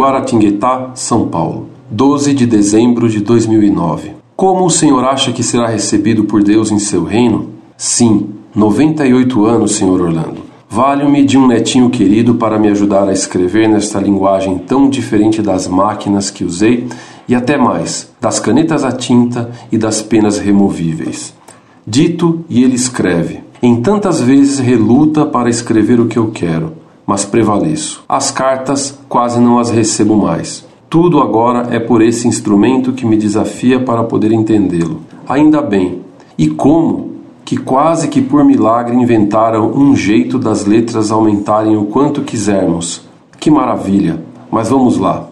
Guaratinguetá, São Paulo, 12 de dezembro de 2009. Como o senhor acha que será recebido por Deus em seu reino? Sim, 98 anos, senhor Orlando. Valho-me de um netinho querido para me ajudar a escrever nesta linguagem tão diferente das máquinas que usei e até mais, das canetas a tinta e das penas removíveis. Dito e ele escreve. Em tantas vezes reluta para escrever o que eu quero, mas prevaleço. As cartas quase não as recebo mais. Tudo agora é por esse instrumento que me desafia para poder entendê-lo. Ainda bem. E como? que quase que por milagre inventaram um jeito das letras aumentarem o quanto quisermos. Que maravilha! Mas vamos lá.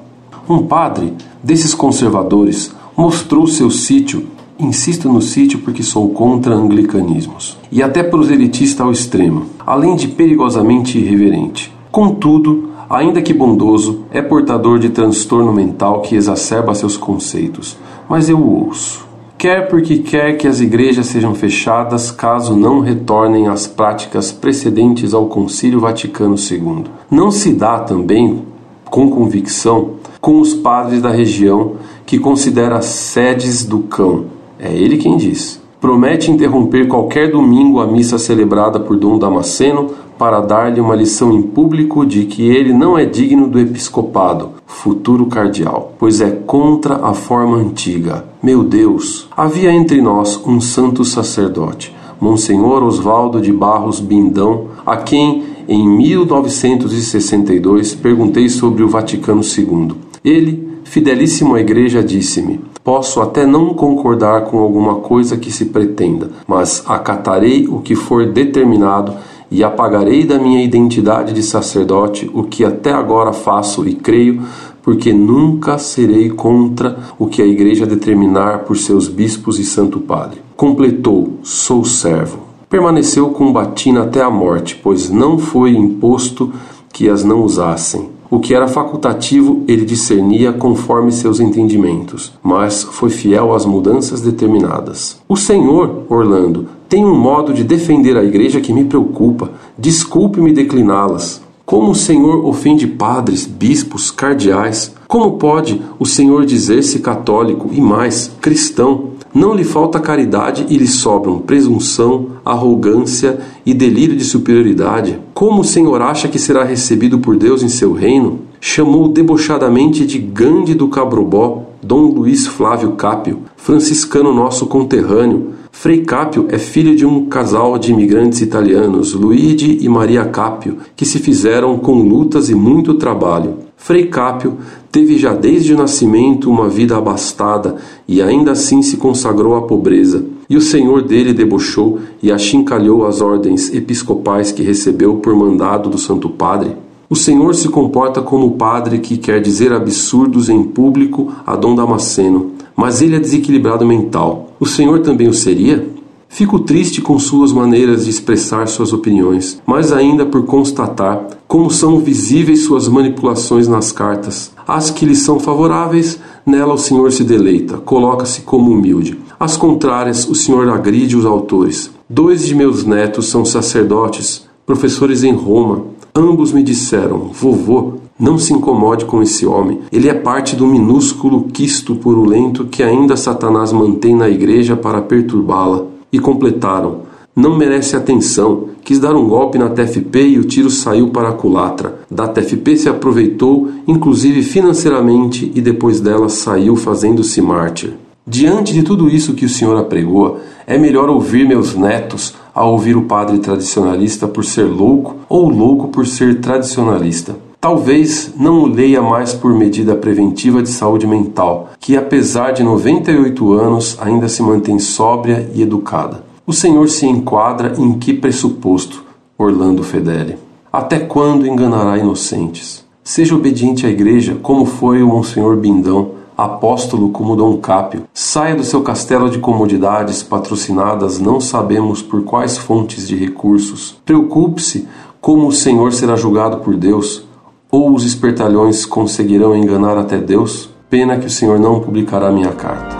Um padre desses conservadores mostrou seu sítio. Insisto no sítio porque sou contra anglicanismos. E até proselitista ao extremo, além de perigosamente irreverente. Contudo, ainda que bondoso, é portador de transtorno mental que exacerba seus conceitos. Mas eu o ouço quer porque quer que as igrejas sejam fechadas caso não retornem às práticas precedentes ao Concílio Vaticano II. Não se dá também, com convicção, com os padres da região que considera sedes do cão. É ele quem diz. Promete interromper qualquer domingo a missa celebrada por Dom Damasceno para dar-lhe uma lição em público de que ele não é digno do episcopado, futuro cardeal, pois é contra a forma antiga. Meu Deus, havia entre nós um santo sacerdote, Monsenhor Osvaldo de Barros Bindão, a quem em 1962 perguntei sobre o Vaticano II. Ele, fidelíssimo à igreja, disse-me: Posso até não concordar com alguma coisa que se pretenda, mas acatarei o que for determinado e apagarei da minha identidade de sacerdote o que até agora faço e creio, porque nunca serei contra o que a Igreja determinar por seus bispos e santo padre. Completou: sou servo. Permaneceu com batina até a morte, pois não foi imposto que as não usassem. O que era facultativo ele discernia conforme seus entendimentos, mas foi fiel às mudanças determinadas. O Senhor, Orlando, tem um modo de defender a igreja que me preocupa. Desculpe-me decliná-las. Como o Senhor ofende padres, bispos, cardeais? Como pode o Senhor dizer-se católico e mais cristão? Não lhe falta caridade e lhe sobram presunção, arrogância e delírio de superioridade. Como o Senhor acha que será recebido por Deus em seu reino? Chamou debochadamente de Gandhi do Cabrobó, Dom Luiz Flávio Cápio, franciscano nosso conterrâneo, Frei Capio é filho de um casal de imigrantes italianos, Luigi e Maria Capio, que se fizeram com lutas e muito trabalho. Frei Capio teve já desde o nascimento uma vida abastada e ainda assim se consagrou à pobreza. E o senhor dele debochou e achincalhou as ordens episcopais que recebeu por mandado do Santo Padre. O Senhor se comporta como o padre que quer dizer absurdos em público a Dom Damasceno, mas ele é desequilibrado mental. O Senhor também o seria? Fico triste com suas maneiras de expressar suas opiniões, mas ainda por constatar como são visíveis suas manipulações nas cartas. As que lhe são favoráveis, nela o Senhor se deleita, coloca-se como humilde. As contrárias, o Senhor agride os autores. Dois de meus netos são sacerdotes, professores em Roma. Ambos me disseram: Vovô, não se incomode com esse homem. Ele é parte do minúsculo quisto purulento que ainda Satanás mantém na igreja para perturbá-la. E completaram: Não merece atenção. Quis dar um golpe na TFP e o tiro saiu para a culatra. Da TFP se aproveitou, inclusive financeiramente, e depois dela saiu fazendo-se mártir. Diante de tudo isso que o senhor apregou, é melhor ouvir meus netos a ouvir o padre tradicionalista por ser louco ou louco por ser tradicionalista. Talvez não o leia mais por medida preventiva de saúde mental, que apesar de 98 anos ainda se mantém sóbria e educada. O Senhor se enquadra em que pressuposto, Orlando Fedeli? Até quando enganará inocentes? Seja obediente à igreja, como foi o Monsenhor Bindão, apóstolo como Dom Cápio. Saia do seu castelo de comodidades patrocinadas não sabemos por quais fontes de recursos. Preocupe-se como o Senhor será julgado por Deus ou os espertalhões conseguirão enganar até Deus? Pena que o Senhor não publicará minha carta.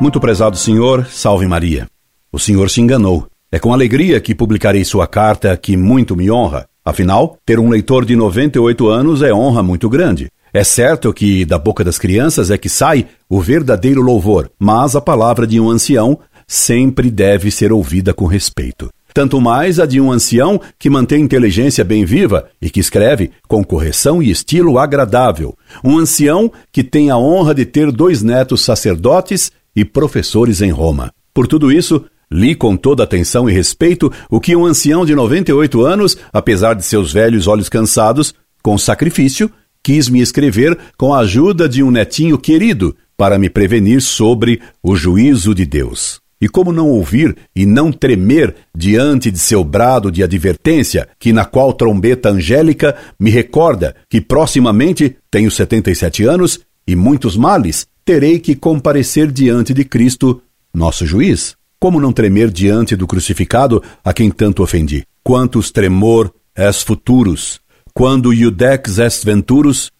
Muito prezado Senhor, salve Maria. O Senhor se enganou. É com alegria que publicarei sua carta, que muito me honra. Afinal, ter um leitor de 98 anos é honra muito grande. É certo que da boca das crianças é que sai o verdadeiro louvor, mas a palavra de um ancião sempre deve ser ouvida com respeito. Tanto mais a de um ancião que mantém inteligência bem viva e que escreve com correção e estilo agradável. Um ancião que tem a honra de ter dois netos sacerdotes e professores em Roma. Por tudo isso, li com toda atenção e respeito o que um ancião de 98 anos, apesar de seus velhos olhos cansados, com sacrifício, quis me escrever com a ajuda de um netinho querido para me prevenir sobre o juízo de Deus. E como não ouvir e não tremer diante de seu brado de advertência, que na qual trombeta angélica me recorda que proximamente tenho 77 anos e muitos males, terei que comparecer diante de Cristo, nosso juiz. Como não tremer diante do crucificado a quem tanto ofendi? Quantos tremor es futurus, quando iudex est venturus,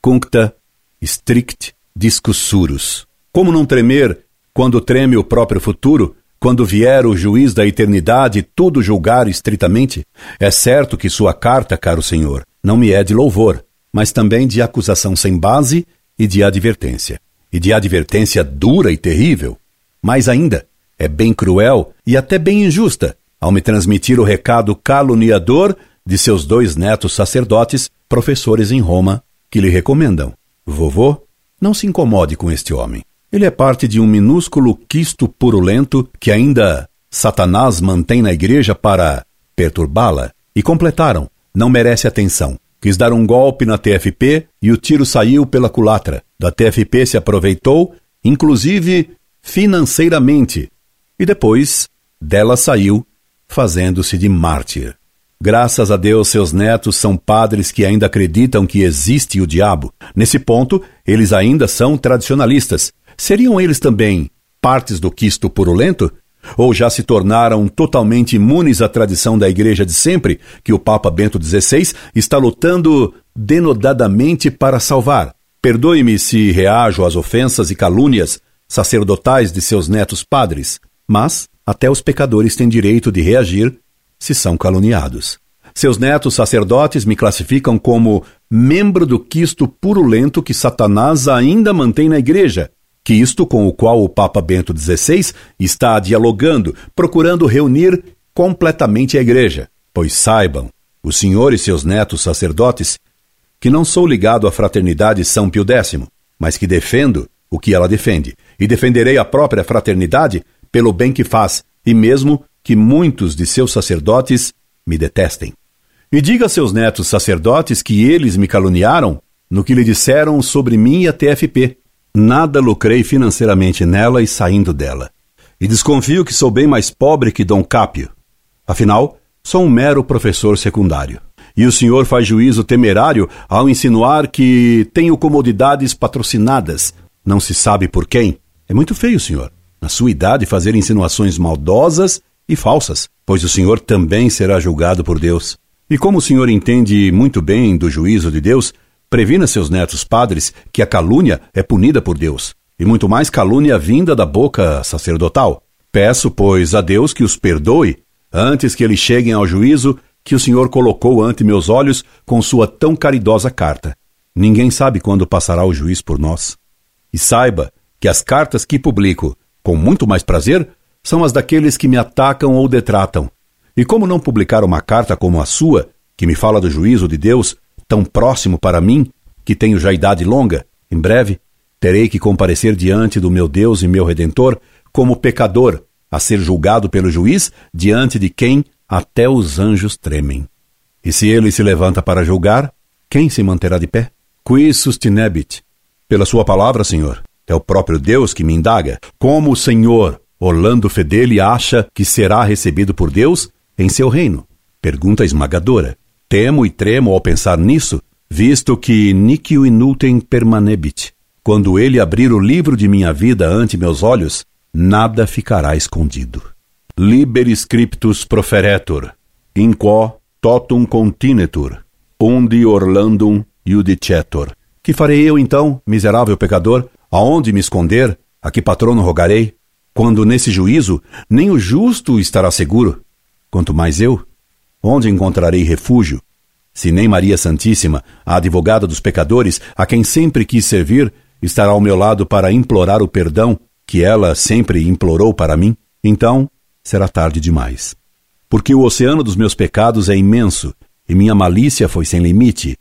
cuncta strict discussurus. Como não tremer quando treme o próprio futuro, quando vier o juiz da eternidade tudo julgar estritamente? É certo que sua carta, caro senhor, não me é de louvor, mas também de acusação sem base e de advertência. E de advertência dura e terrível. Mais ainda, é bem cruel e até bem injusta ao me transmitir o recado caluniador de seus dois netos sacerdotes, professores em Roma, que lhe recomendam: Vovô, não se incomode com este homem. Ele é parte de um minúsculo quisto purulento que ainda Satanás mantém na igreja para perturbá-la. E completaram: não merece atenção. Quis dar um golpe na TFP e o tiro saiu pela culatra. Da TFP se aproveitou, inclusive financeiramente, e depois dela saiu, fazendo-se de mártir. Graças a Deus, seus netos são padres que ainda acreditam que existe o diabo. Nesse ponto, eles ainda são tradicionalistas. Seriam eles também partes do quisto purulento? Ou já se tornaram totalmente imunes à tradição da igreja de sempre, que o Papa Bento XVI está lutando denodadamente para salvar? Perdoe-me se reajo às ofensas e calúnias sacerdotais de seus netos padres, mas até os pecadores têm direito de reagir se são caluniados. Seus netos sacerdotes me classificam como membro do quisto purulento que Satanás ainda mantém na igreja, quisto com o qual o Papa Bento XVI está dialogando, procurando reunir completamente a igreja. Pois saibam, o senhor e seus netos sacerdotes, que não sou ligado à fraternidade São Pio X, mas que defendo o que ela defende, e defenderei a própria fraternidade pelo bem que faz, e mesmo que muitos de seus sacerdotes me detestem. E diga a seus netos sacerdotes que eles me caluniaram no que lhe disseram sobre mim e a TFP. Nada lucrei financeiramente nela e saindo dela. E desconfio que sou bem mais pobre que Dom Cápio. Afinal, sou um mero professor secundário. E o senhor faz juízo temerário ao insinuar que tenho comodidades patrocinadas. Não se sabe por quem. É muito feio, senhor, na sua idade, fazer insinuações maldosas e falsas, pois o Senhor também será julgado por Deus. E como o Senhor entende muito bem do juízo de Deus, previna seus netos padres que a calúnia é punida por Deus, e muito mais calúnia vinda da boca sacerdotal. Peço, pois, a Deus que os perdoe antes que eles cheguem ao juízo que o Senhor colocou ante meus olhos com sua tão caridosa carta. Ninguém sabe quando passará o juiz por nós. E saiba que as cartas que publico, com muito mais prazer, são as daqueles que me atacam ou detratam. E como não publicar uma carta como a sua, que me fala do juízo de Deus, tão próximo para mim, que tenho já idade longa, em breve terei que comparecer diante do meu Deus e meu Redentor como pecador, a ser julgado pelo juiz, diante de quem até os anjos tremem. E se ele se levanta para julgar, quem se manterá de pé? Qui sustinebit? Pela sua palavra, Senhor. É o próprio Deus que me indaga. Como o Senhor, Orlando Fedeli acha que será recebido por Deus em seu reino? Pergunta esmagadora. Temo e tremo ao pensar nisso, visto que Nicio inultem permanebit. Quando ele abrir o livro de minha vida ante meus olhos, nada ficará escondido. Liber scriptus proferetur, in quo totum continetur, undi Orlandum judicetur. Que farei eu então, miserável pecador? Aonde me esconder? A que patrono rogarei? quando nesse juízo nem o justo estará seguro, quanto mais eu, onde encontrarei refúgio, Se nem Maria Santíssima, a advogada dos pecadores, a quem sempre quis servir, estará ao meu lado para implorar o perdão que ela sempre implorou para mim, então será tarde demais. Porque o oceano dos meus pecados é imenso, e minha malícia foi sem limite,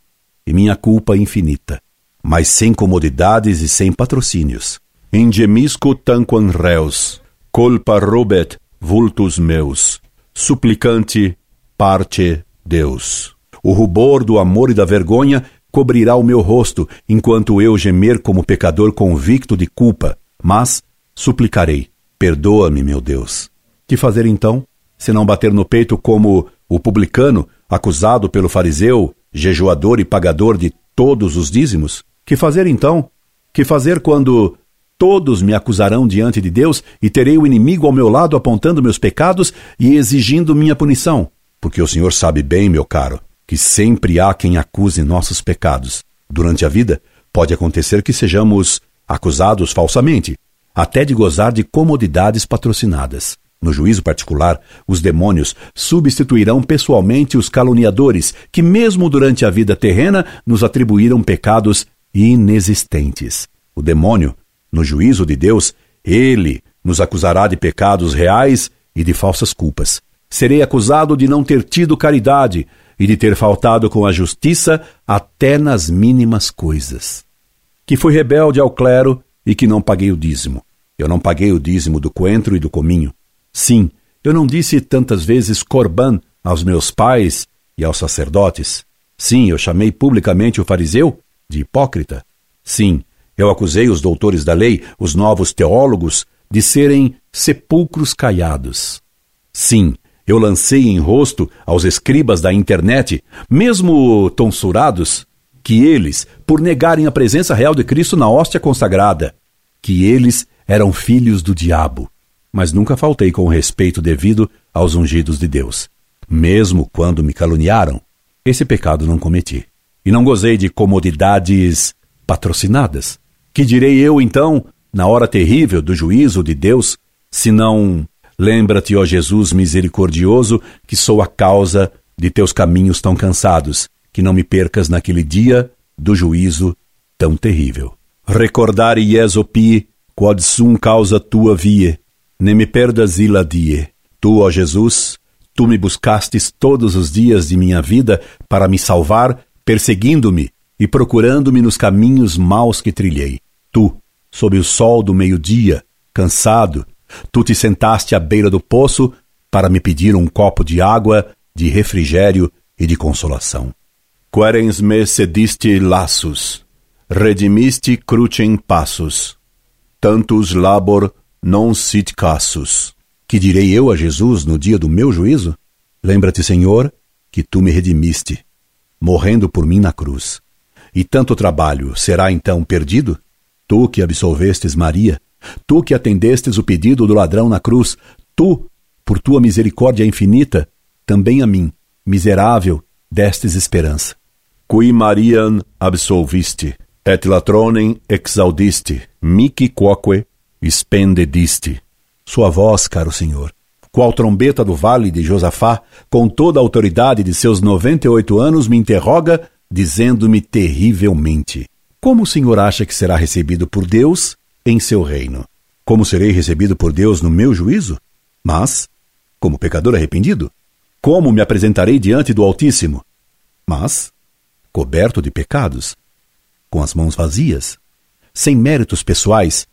e minha culpa infinita, mas sem comodidades e sem patrocínios. Ingemisco tanquam reus, colpa robet vultus meus, suplicante parte Deus. O rubor do amor e da vergonha cobrirá o meu rosto, enquanto eu gemer como pecador convicto de culpa, mas suplicarei: perdoa-me, meu Deus. Que fazer então, se não bater no peito como o publicano, acusado pelo fariseu, jejuador e pagador de todos os dízimos? Que fazer então? Que fazer quando todos me acusarão diante de Deus e terei o inimigo ao meu lado apontando meus pecados e exigindo minha punição? Porque o Senhor sabe bem, meu caro, que sempre há quem acuse nossos pecados. Durante a vida, pode acontecer que sejamos acusados falsamente, até de gozar de comodidades patrocinadas. No juízo particular, os demônios substituirão pessoalmente os caluniadores, que, mesmo durante a vida terrena, nos atribuíram pecados inexistentes. O demônio, no juízo de Deus, ele nos acusará de pecados reais e de falsas culpas. Serei acusado de não ter tido caridade e de ter faltado com a justiça até nas mínimas coisas. Que fui rebelde ao clero e que não paguei o dízimo. Eu não paguei o dízimo do coentro e do cominho. Sim, eu não disse tantas vezes corban aos meus pais e aos sacerdotes. Sim, eu chamei publicamente o fariseu de hipócrita. Sim, eu acusei os doutores da lei, os novos teólogos, de serem sepulcros caiados. Sim, eu lancei em rosto aos escribas da internet, mesmo tonsurados, que eles, por negarem a presença real de Cristo na hóstia consagrada, que eles eram filhos do diabo. Mas nunca faltei com o respeito devido aos ungidos de Deus. Mesmo quando me caluniaram, esse pecado não cometi. E não gozei de comodidades patrocinadas. Que direi eu, então, na hora terrível do juízo de Deus, se não Lembra-te, ó Jesus misericordioso, que sou a causa de teus caminhos tão cansados, que não me percas naquele dia do juízo tão terrível. Recordare ies opi, quod sum causa tua vie, ne me perdas illa die. Tu, ó Jesus, tu me buscastes todos os dias de minha vida para me salvar, perseguindo-me e procurando-me nos caminhos maus que trilhei. Tu, sob o sol do meio-dia, cansado, Tu te sentaste à beira do poço para me pedir um copo de água, de refrigério e de consolação. Querens me cediste laços, redimiste crucem passos, tantus labor non sit cassus. Que direi eu a Jesus no dia do meu juízo? Lembra-te, Senhor, que tu me redimiste, morrendo por mim na cruz. E tanto trabalho será então perdido? Tu que absolvestes Maria, Tu que atendestes o pedido do ladrão na cruz, tu, por tua misericórdia infinita, também a mim, miserável, destes esperança. Qui Mariam absolviste, et latronem exaudiste, mici quoque spendediste. Sua voz, caro Senhor, qual trombeta do vale de Josafá, com toda a autoridade de seus noventa e oito anos, me interroga, dizendo-me terrivelmente: Como o Senhor acha que será recebido por Deus em seu reino. Como serei recebido por Deus no meu juízo? Mas, como pecador arrependido? Como me apresentarei diante do Altíssimo? Mas, coberto de pecados, com as mãos vazias, sem méritos pessoais,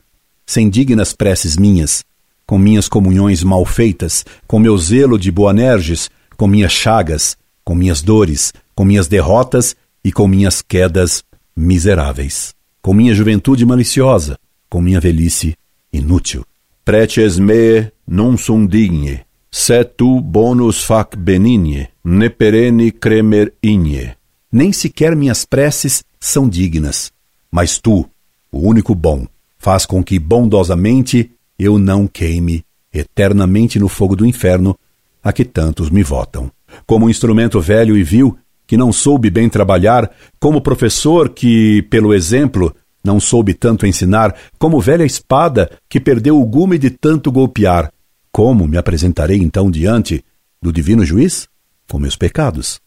sem dignas preces minhas, com minhas comunhões mal feitas, com meu zelo de Boanerges, com minhas chagas, com minhas dores, com minhas derrotas e com minhas quedas miseráveis, com minha juventude maliciosa, com minha velhice inútil. Preces me non sum digne, se tu bonus fac benigne, ne perene cremer igne. Nem sequer minhas preces são dignas, mas tu, o único bom, faz com que bondosamente eu não queime eternamente no fogo do inferno a que tantos me votam. Como instrumento velho e vil, que não soube bem trabalhar, como professor que, pelo exemplo, não soube tanto ensinar, como velha espada que perdeu o gume de tanto golpear. Como me apresentarei então diante do divino juiz? Com meus pecados.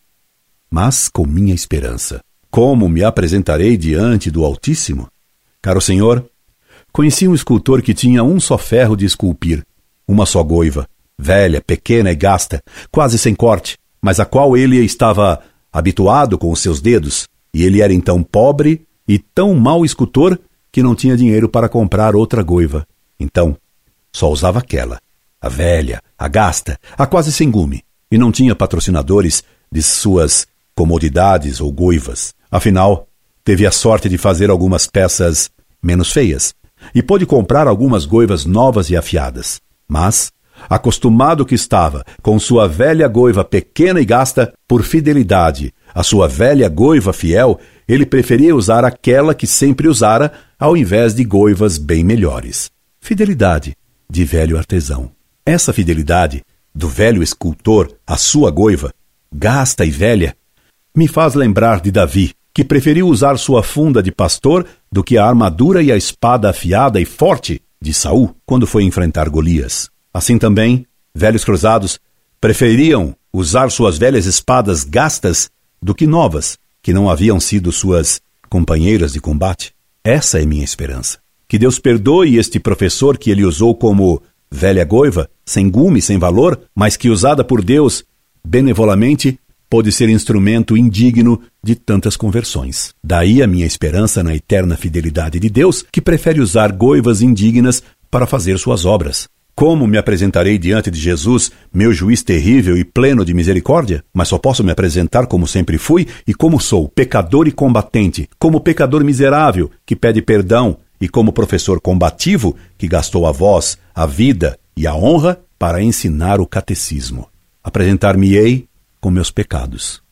mas com minha esperança. Como me apresentarei diante do Altíssimo? Caro Senhor, conheci um escultor que tinha um só ferro de esculpir, uma só goiva, velha, pequena e gasta, quase sem corte, mas a qual ele estava habituado com os seus dedos, e ele era então pobre e tão mau escultor que não tinha dinheiro para comprar outra goiva. Então, só usava aquela, a velha, a gasta, a quase sem gume, e não tinha patrocinadores de suas comodidades ou goivas. Afinal, teve a sorte de fazer algumas peças menos feias e pôde comprar algumas goivas novas e afiadas. Mas, acostumado que estava com sua velha goiva pequena e gasta, por fidelidade à sua velha goiva fiel, ele preferia usar aquela que sempre usara ao invés de goivas bem melhores. Fidelidade de velho artesão. Essa fidelidade do velho escultor à sua goiva, gasta e velha, me faz lembrar de Davi, que preferiu usar sua funda de pastor do que a armadura e a espada afiada e forte de Saul quando foi enfrentar Golias. Assim também, velhos cruzados preferiam usar suas velhas espadas gastas do que novas, que não haviam sido suas companheiras de combate. Essa é minha esperança. Que Deus perdoe este professor que ele usou como velha goiva, sem gume, sem valor, mas que usada por Deus benevolamente pôde ser instrumento indigno de tantas conversões. Daí a minha esperança na eterna fidelidade de Deus, que prefere usar goivas indignas para fazer suas obras. Como me apresentarei diante de Jesus, meu juiz terrível e pleno de misericórdia? Mas só posso me apresentar como sempre fui e como sou, pecador e combatente, como pecador miserável que pede perdão e como professor combativo que gastou a voz, a vida e a honra para ensinar o catecismo. Apresentar-me-ei com meus pecados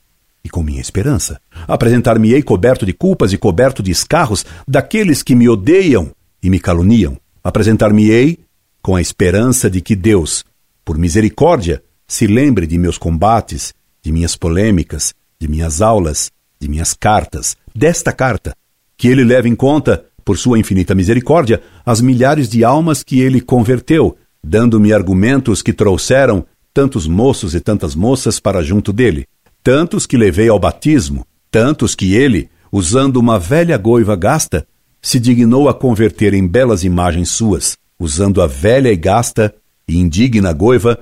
e com minha esperança. Apresentar-me-ei coberto de culpas e coberto de escarros daqueles que me odeiam e me caluniam. Apresentar-me-ei com a esperança de que Deus, por misericórdia, se lembre de meus combates, de minhas polêmicas, de minhas aulas, de minhas cartas, desta carta, que ele leve em conta, por sua infinita misericórdia, as milhares de almas que ele converteu, dando-me argumentos que trouxeram tantos moços e tantas moças para junto dele, tantos que levei ao batismo, tantos que ele, usando uma velha goiva gasta, se dignou a converter em belas imagens suas, usando a velha e gasta e indigna goiva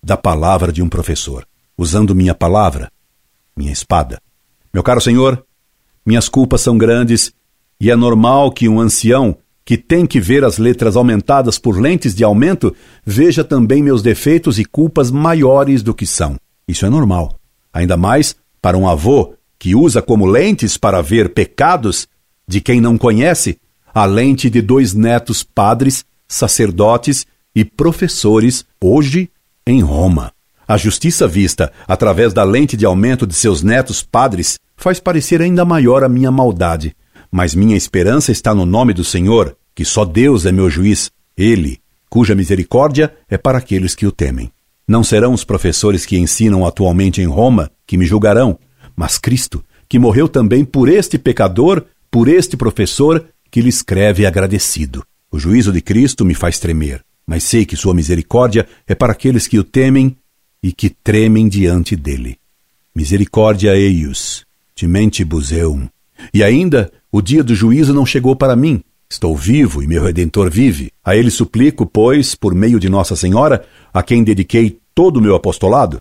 da palavra de um professor, usando minha palavra, minha espada. Meu caro Senhor, minhas culpas são grandes e é normal que um ancião que tem que ver as letras aumentadas por lentes de aumento, veja também meus defeitos e culpas maiores do que são. Isso é normal. Ainda mais para um avô que usa como lentes para ver pecados de quem não conhece a lente de dois netos padres, sacerdotes e professores hoje em Roma. A justiça vista através da lente de aumento de seus netos padres faz parecer ainda maior a minha maldade mas minha esperança está no nome do Senhor, que só Deus é meu juiz, Ele, cuja misericórdia é para aqueles que o temem. Não serão os professores que ensinam atualmente em Roma que me julgarão, mas Cristo, que morreu também por este pecador, por este professor, que lhe escreve agradecido. O juízo de Cristo me faz tremer, mas sei que sua misericórdia é para aqueles que o temem e que tremem diante dele. Misericórdia eius, timentibus eum. E ainda o dia do juízo não chegou para mim. Estou vivo e meu redentor vive. A ele suplico, pois, por meio de Nossa Senhora, a quem dediquei todo o meu apostolado,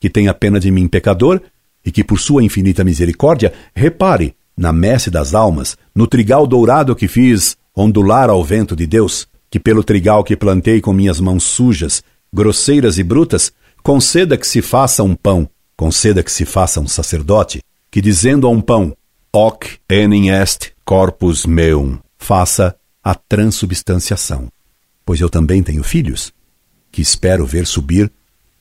que tenha pena de mim, pecador, e que por sua infinita misericórdia repare na messe das almas, no trigal dourado que fiz ondular ao vento de Deus, que pelo trigal que plantei com minhas mãos sujas, grosseiras e brutas, conceda que se faça um pão, conceda que se faça um sacerdote, que dizendo a um pão, hoc enim est corpus meum, faça a transubstanciação, pois eu também tenho filhos, que espero ver subir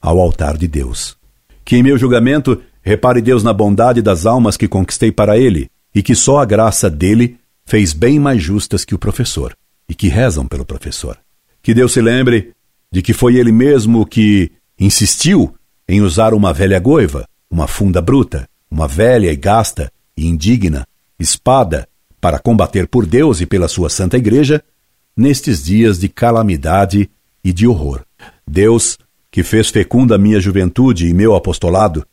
ao altar de Deus. Que em meu julgamento repare Deus na bondade das almas que conquistei para ele, e que só a graça dele fez bem mais justas que o professor, e que rezam pelo professor. Que Deus se lembre de que foi ele mesmo que insistiu em usar uma velha goiva, uma funda bruta, uma velha e gasta e indigna espada para combater por Deus e pela sua santa igreja nestes dias de calamidade e de horror. Deus, que fez fecunda minha juventude e meu apostolado,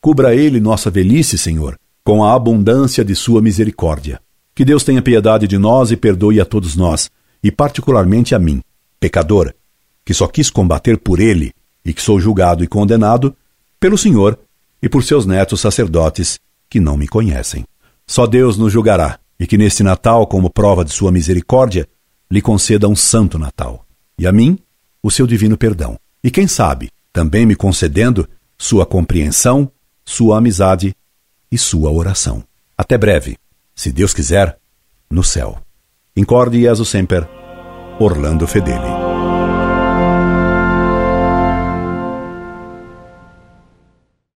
Cubra ele nossa velhice, Senhor, com a abundância de sua misericórdia. Que Deus tenha piedade de nós e perdoe a todos nós, e particularmente a mim, pecador, que só quis combater por ele e que sou julgado e condenado pelo Senhor e por seus netos sacerdotes que não me conhecem. Só Deus nos julgará, e que neste Natal, como prova de sua misericórdia, lhe conceda um santo Natal, e a mim o seu divino perdão. E quem sabe, também me concedendo sua compreensão, sua amizade e sua oração. Até breve, se Deus quiser, no céu. Incorde Jesus Semper, Orlando Fedeli.